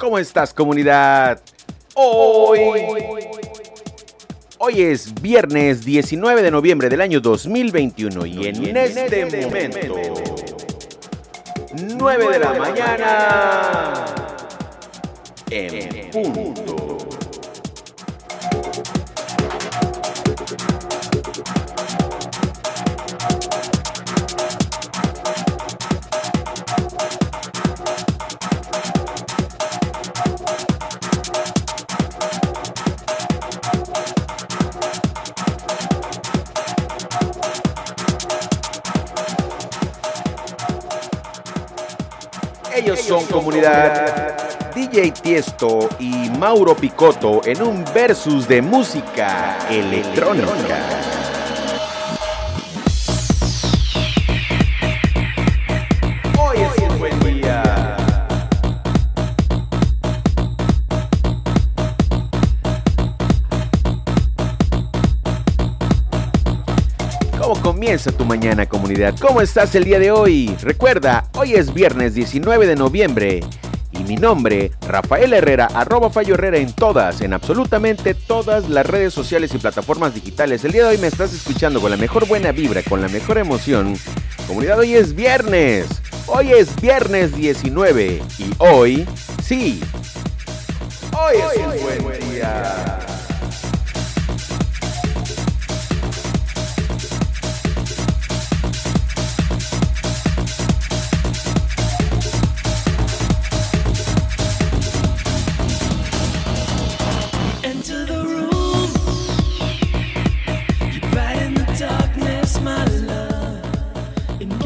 ¿Cómo estás comunidad? Hoy, hoy es viernes 19 de noviembre del año 2021 y en este momento, 9 de la mañana, en punto. Ellos son comunidad DJ Tiesto y Mauro Picotto en un versus de música electrónica. Comienza tu mañana comunidad? ¿Cómo estás el día de hoy? Recuerda, hoy es viernes 19 de noviembre y mi nombre, Rafael Herrera, arroba Fallo Herrera en todas, en absolutamente todas las redes sociales y plataformas digitales. El día de hoy me estás escuchando con la mejor buena vibra, con la mejor emoción. Comunidad, hoy es viernes. Hoy es viernes 19 y hoy, sí, hoy es un buen día.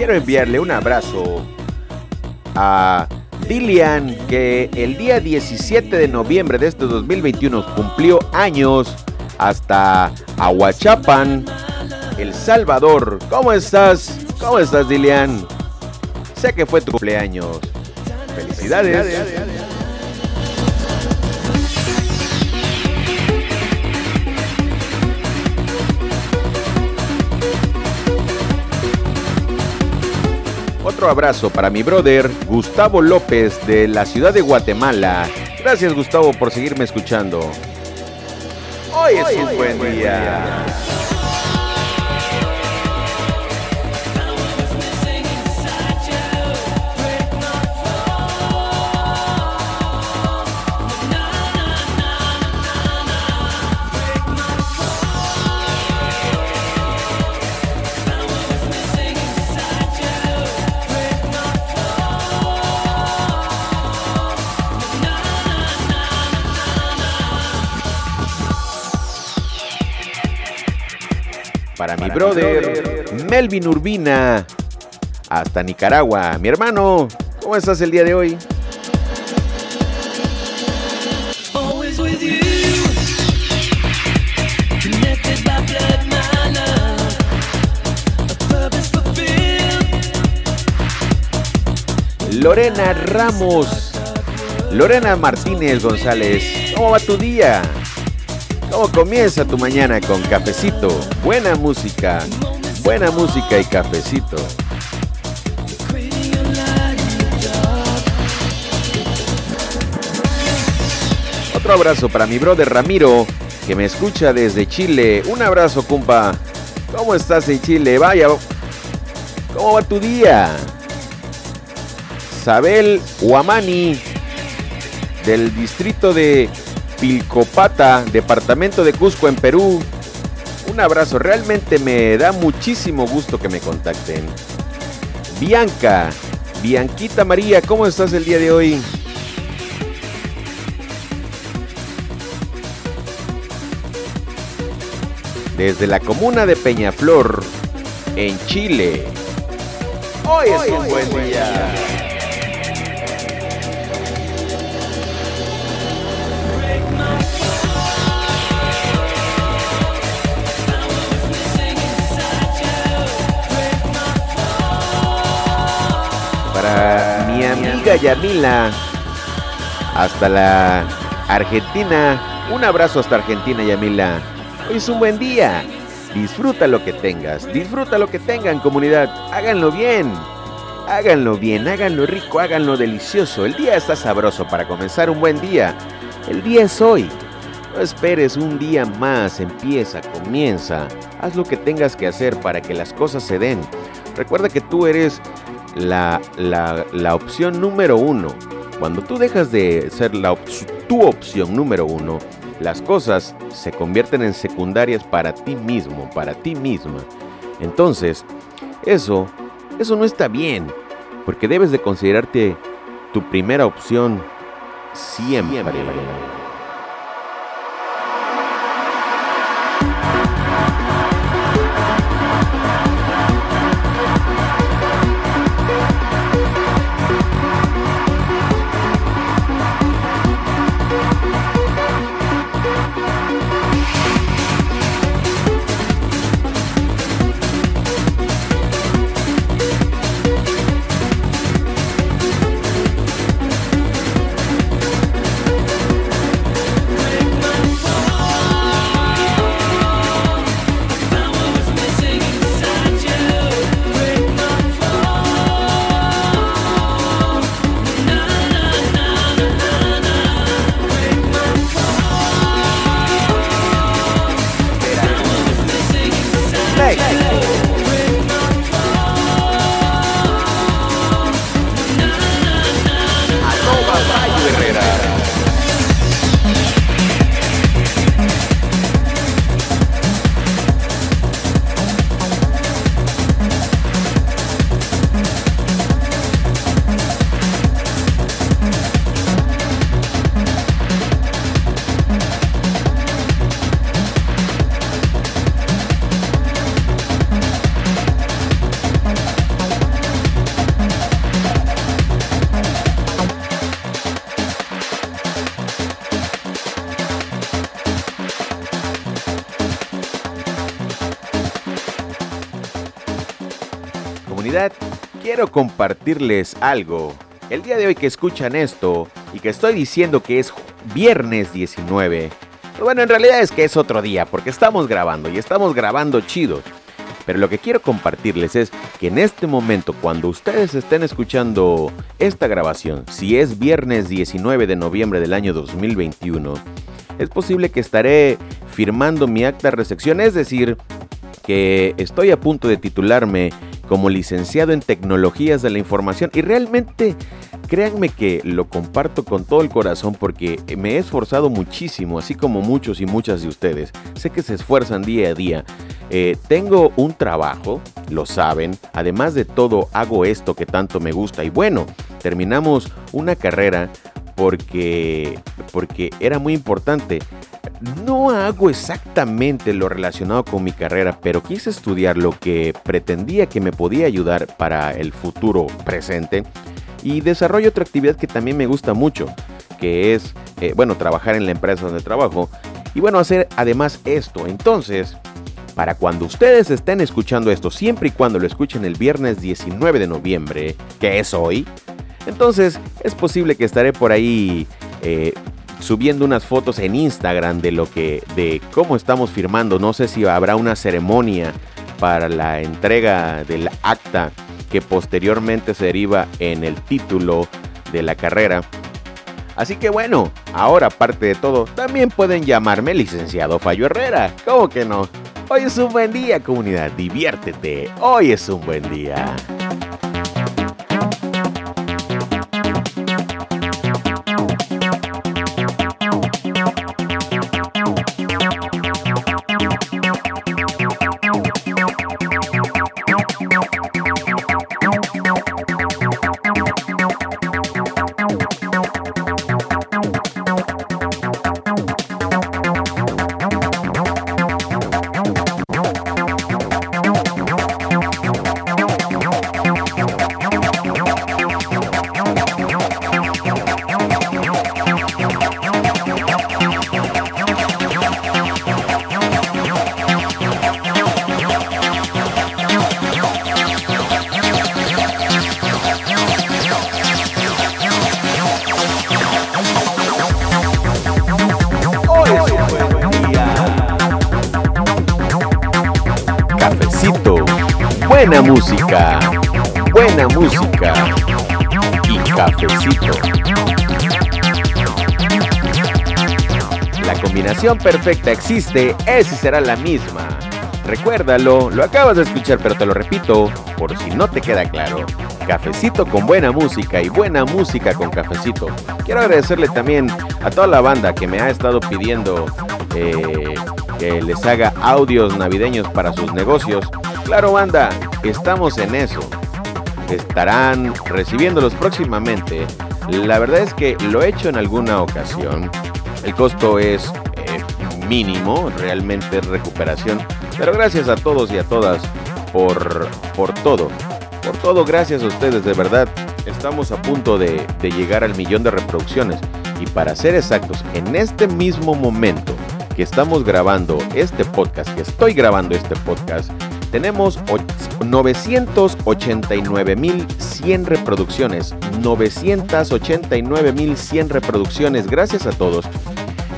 Quiero enviarle un abrazo a Dilian, que el día 17 de noviembre de este 2021 cumplió años hasta Aguachapan, El Salvador. ¿Cómo estás? ¿Cómo estás, Dilian? Sé que fue tu cumpleaños. Felicidades. Abrazo para mi brother Gustavo López de la ciudad de Guatemala. Gracias Gustavo por seguirme escuchando. Hoy es un buen día. Brother Melvin Urbina. Hasta Nicaragua. Mi hermano, ¿cómo estás el día de hoy? Lorena Ramos. Lorena Martínez González. ¿Cómo va tu día? ¿Cómo comienza tu mañana con cafecito? Buena música. Buena música y cafecito. Otro abrazo para mi brother Ramiro, que me escucha desde Chile. Un abrazo, compa. ¿Cómo estás en Chile? Vaya. ¿Cómo va tu día? Sabel Huamani, del distrito de Pilcopata, departamento de Cusco, en Perú. Un abrazo, realmente me da muchísimo gusto que me contacten. Bianca, Bianquita María, ¿cómo estás el día de hoy? desde la comuna de Peñaflor, en Chile. Hoy es un buen día. Mi amiga Yamila, hasta la Argentina. Un abrazo hasta Argentina, Yamila. Hoy es un buen día. Disfruta lo que tengas. Disfruta lo que tengan, comunidad. Háganlo bien. Háganlo bien, háganlo rico, háganlo delicioso. El día está sabroso para comenzar un buen día. El día es hoy. No esperes un día más, empieza, comienza. Haz lo que tengas que hacer para que las cosas se den. Recuerda que tú eres la, la- la opción número uno. Cuando tú dejas de ser la tu opción número uno, las cosas se convierten en secundarias para ti mismo, para ti misma. Entonces, eso, eso no está bien, porque debes de considerarte tu primera opción siempre. Quiero compartirles algo. El día de hoy que escuchan esto y que estoy diciendo que es viernes 19, pues bueno, en realidad es que es otro día porque estamos grabando y estamos grabando chido. Pero lo que quiero compartirles es que en este momento, cuando ustedes estén escuchando esta grabación, si es viernes 19 de noviembre del año 2021, es posible que estaré firmando mi acta de recepción, es decir, que estoy a punto de titularme como licenciado en tecnologías de la información y realmente créanme que lo comparto con todo el corazón porque me he esforzado muchísimo, así como muchos y muchas de ustedes. Sé que se esfuerzan día a día. Eh, tengo un trabajo, lo saben, además de todo hago esto que tanto me gusta y bueno, terminamos una carrera porque, porque era muy importante. No hago exactamente lo relacionado con mi carrera, pero quise estudiar lo que pretendía que me podía ayudar para el futuro presente y desarrollo otra actividad que también me gusta mucho, que es, eh, bueno, trabajar en la empresa donde trabajo y bueno, hacer además esto. Entonces, para cuando ustedes estén escuchando esto, siempre y cuando lo escuchen el viernes 19 de noviembre, que es hoy, entonces es posible que estaré por ahí eh, subiendo unas fotos en Instagram de lo que, de cómo estamos firmando. No sé si habrá una ceremonia para la entrega del acta que posteriormente se deriva en el título de la carrera. Así que bueno, ahora aparte de todo, también pueden llamarme licenciado Fallo Herrera. ¿Cómo que no? Hoy es un buen día, comunidad. Diviértete. Hoy es un buen día. Buena música, buena música y cafecito. La combinación perfecta existe, es y será la misma. Recuérdalo, lo acabas de escuchar, pero te lo repito, por si no te queda claro. Cafecito con buena música y buena música con cafecito. Quiero agradecerle también a toda la banda que me ha estado pidiendo eh, que les haga audios navideños para sus negocios. Claro, banda, estamos en eso. Estarán recibiéndolos próximamente. La verdad es que lo he hecho en alguna ocasión. El costo es eh, mínimo, realmente es recuperación. Pero gracias a todos y a todas por, por todo. Por todo, gracias a ustedes, de verdad. Estamos a punto de, de llegar al millón de reproducciones. Y para ser exactos, en este mismo momento que estamos grabando este podcast, que estoy grabando este podcast, tenemos och- 989.100 reproducciones. 989.100 reproducciones. Gracias a todos.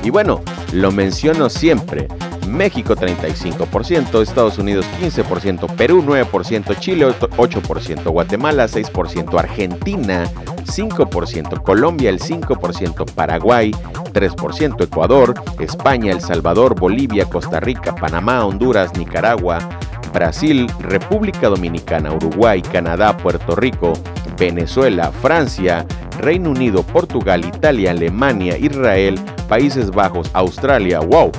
Y bueno, lo menciono siempre. México 35%, Estados Unidos 15%, Perú 9%, Chile 8%, Guatemala 6%, Argentina 5%, Colombia el 5%, Paraguay 3%, Ecuador, España, El Salvador, Bolivia, Costa Rica, Panamá, Honduras, Nicaragua, Brasil, República Dominicana, Uruguay, Canadá, Puerto Rico, Venezuela, Francia, Reino Unido, Portugal, Italia, Alemania, Israel, Países Bajos, Australia. ¡Wow!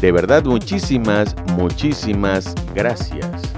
De verdad, muchísimas, muchísimas gracias.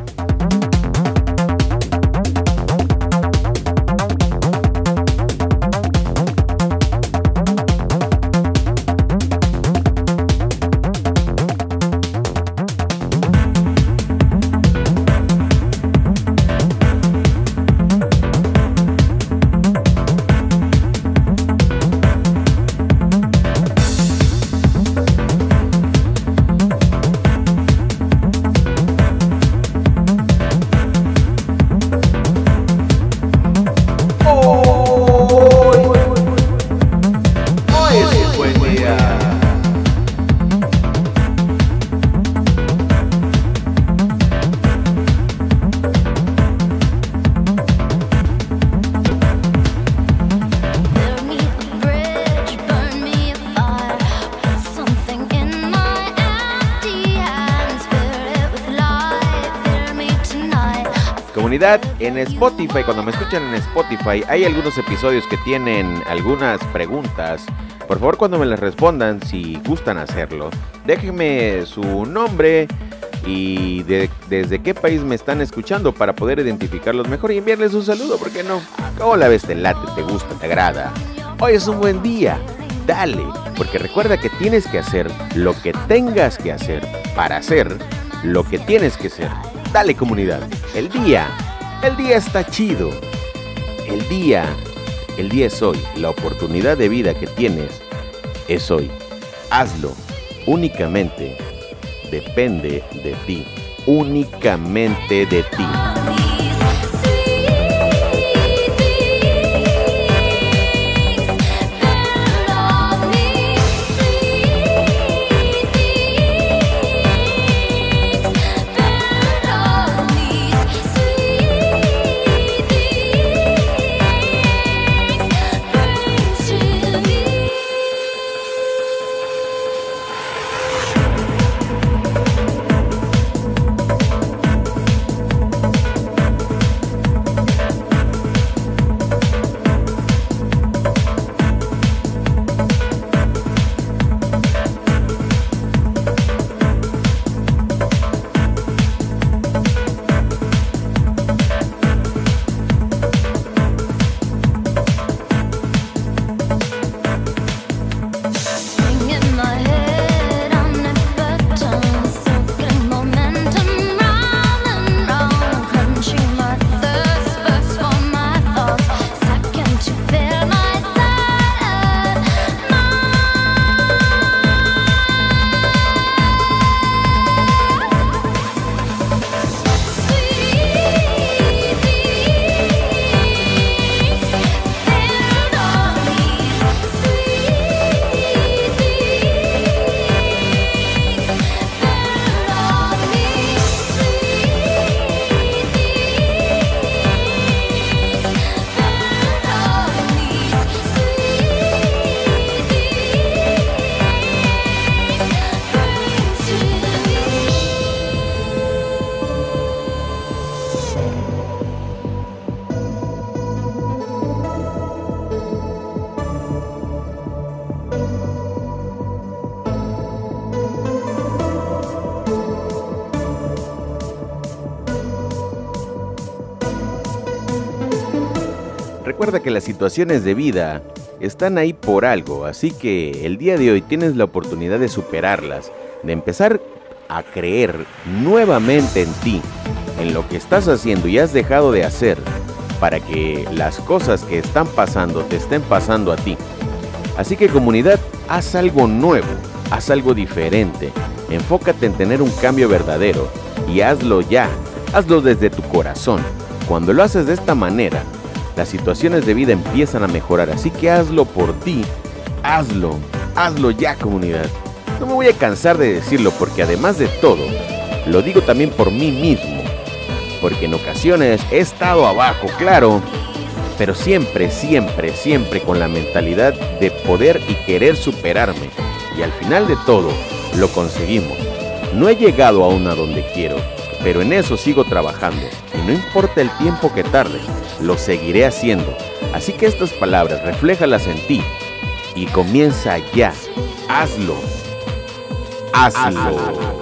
En Spotify, cuando me escuchan en Spotify, hay algunos episodios que tienen algunas preguntas. Por favor, cuando me las respondan, si gustan hacerlo, déjenme su nombre y de- desde qué país me están escuchando para poder identificarlos mejor y enviarles un saludo, ¿por qué no? ¿Cómo la ves? ¿Te late? ¿Te gusta? ¿Te agrada? Hoy es un buen día. Dale, porque recuerda que tienes que hacer lo que tengas que hacer para hacer lo que tienes que hacer. Dale comunidad. El día, el día está chido. El día, el día es hoy. La oportunidad de vida que tienes es hoy. Hazlo. Únicamente depende de ti. Únicamente de ti. Recuerda que las situaciones de vida están ahí por algo, así que el día de hoy tienes la oportunidad de superarlas, de empezar a creer nuevamente en ti, en lo que estás haciendo y has dejado de hacer, para que las cosas que están pasando te estén pasando a ti. Así que comunidad, haz algo nuevo, haz algo diferente, enfócate en tener un cambio verdadero y hazlo ya, hazlo desde tu corazón. Cuando lo haces de esta manera, las situaciones de vida empiezan a mejorar, así que hazlo por ti, hazlo, hazlo ya comunidad. No me voy a cansar de decirlo porque además de todo, lo digo también por mí mismo, porque en ocasiones he estado abajo, claro, pero siempre, siempre, siempre con la mentalidad de poder y querer superarme. Y al final de todo, lo conseguimos. No he llegado aún a donde quiero, pero en eso sigo trabajando. Y no importa el tiempo que tarde, lo seguiré haciendo. Así que estas palabras, refléjalas en ti. Y comienza ya. Hazlo. Hazlo.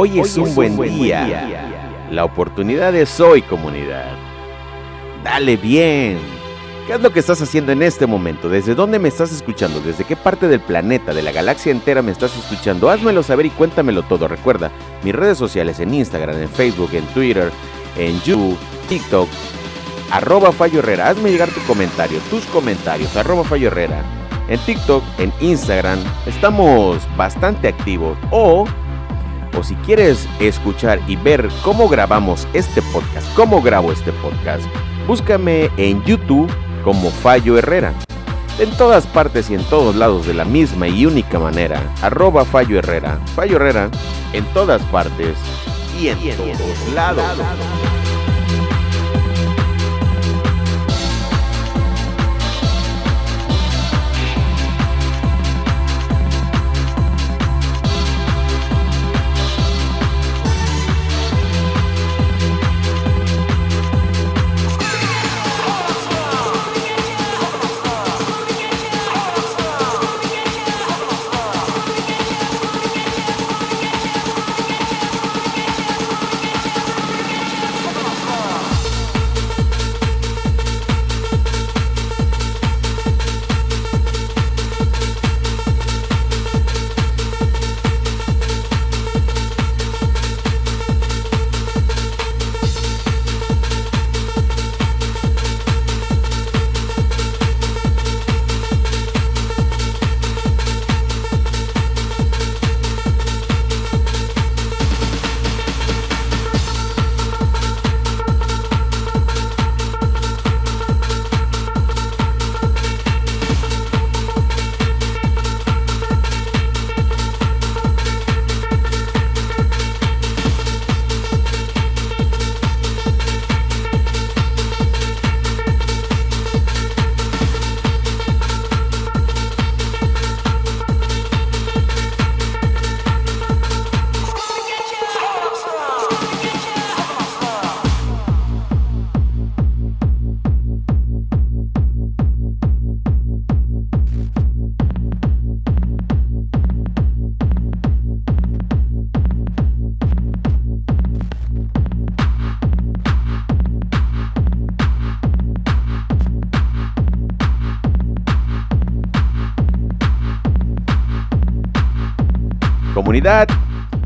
Hoy es un buen día. La oportunidad es hoy, comunidad. Dale bien. ¿Qué es lo que estás haciendo en este momento? ¿Desde dónde me estás escuchando? ¿Desde qué parte del planeta, de la galaxia entera me estás escuchando? Házmelo saber y cuéntamelo todo. Recuerda, mis redes sociales en Instagram, en Facebook, en Twitter, en YouTube, TikTok, arroba Fallo Herrera. Hazme llegar tu comentario, tus comentarios, arroba Fallo Herrera. En TikTok, en Instagram, estamos bastante activos. O, si quieres escuchar y ver cómo grabamos este podcast, cómo grabo este podcast, búscame en YouTube como Fallo Herrera. En todas partes y en todos lados de la misma y única manera, arroba Fallo Herrera. Fallo Herrera, en todas partes y en, todos lados.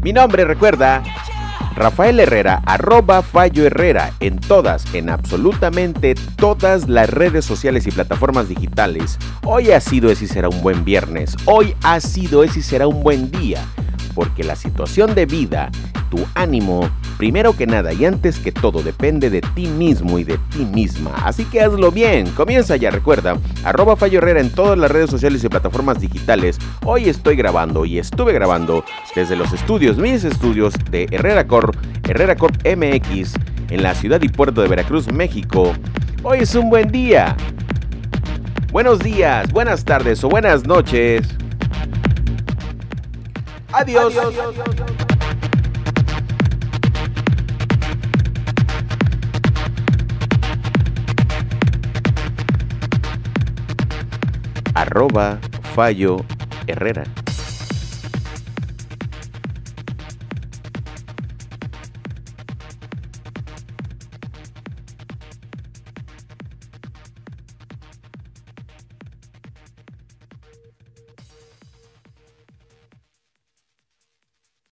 Mi nombre, recuerda, Rafael Herrera, arroba Fallo Herrera, en todas, en absolutamente todas las redes sociales y plataformas digitales. Hoy ha sido ese y será un buen viernes. Hoy ha sido ese y será un buen día. Porque la situación de vida, tu ánimo, primero que nada y antes que todo, depende de ti mismo y de ti misma. Así que hazlo bien. Comienza ya, recuerda, arroba Fallo Herrera en todas las redes sociales y plataformas digitales. Hoy estoy grabando y estuve grabando desde los estudios, mis estudios de Herrera Corp, Herrera Corp MX, en la ciudad y puerto de Veracruz, México. Hoy es un buen día. Buenos días, buenas tardes o buenas noches. Adiós. Arroba Fallo Herrera.